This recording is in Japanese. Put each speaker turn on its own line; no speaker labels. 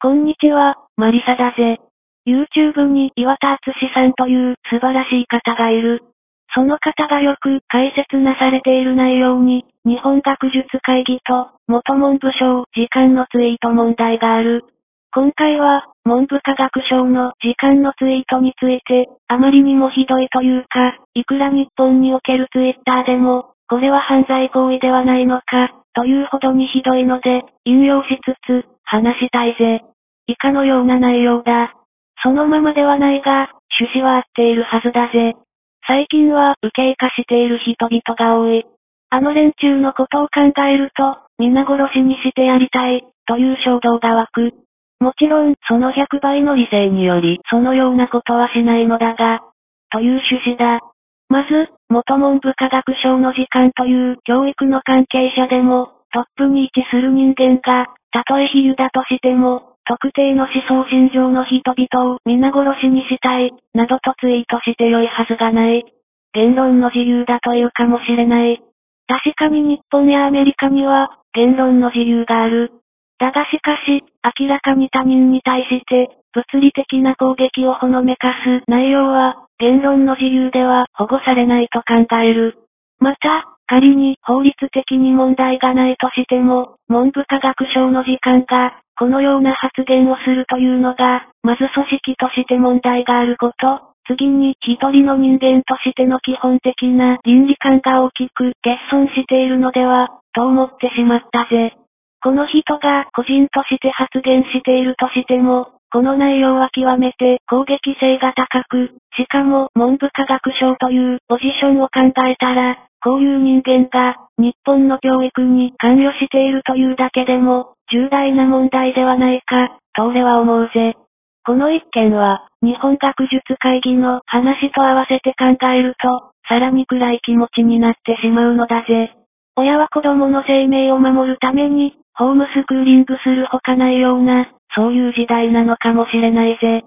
こんにちは、マリサだぜ。YouTube に岩田敦さんという素晴らしい方がいる。その方がよく解説なされている内容に、日本学術会議と元文部省時間のツイート問題がある。今回は、文部科学省の時間のツイートについて、あまりにもひどいというか、いくら日本におけるツイッターでも、これは犯罪行為ではないのか、というほどにひどいので、引用しつつ、話したいぜ。以下のような内容だ。そのままではないが、趣旨は合っているはずだぜ。最近は、受刑化している人々が多い。あの連中のことを考えると、皆殺しにしてやりたい、という衝動が湧く。もちろん、その100倍の理性により、そのようなことはしないのだが、という趣旨だ。まず、元文部科学省の時間という教育の関係者でも、トップに位置する人間が、たとえ比喩だとしても、特定の思想信条の人々を皆殺しにしたい、などとツイートして良いはずがない。言論の自由だというかもしれない。確かに日本やアメリカには、言論の自由がある。だがしかし、明らかに他人に対して、物理的な攻撃をほのめかす内容は、言論の自由では保護されないと考える。また、仮に法律的に問題がないとしても、文部科学省の時間が、このような発言をするというのが、まず組織として問題があること、次に一人の人間としての基本的な倫理観が大きく欠損しているのでは、と思ってしまったぜ。この人が個人として発言しているとしても、この内容は極めて攻撃性が高く、しかも文部科学省というポジションを考えたら、こういう人間が日本の教育に関与しているというだけでも重大な問題ではないか、と俺は思うぜ。この一件は、日本学術会議の話と合わせて考えると、さらに暗い気持ちになってしまうのだぜ。親は子供の生命を守るために、ホームスクーリングするほかないような、そういう時代なのかもしれないぜ。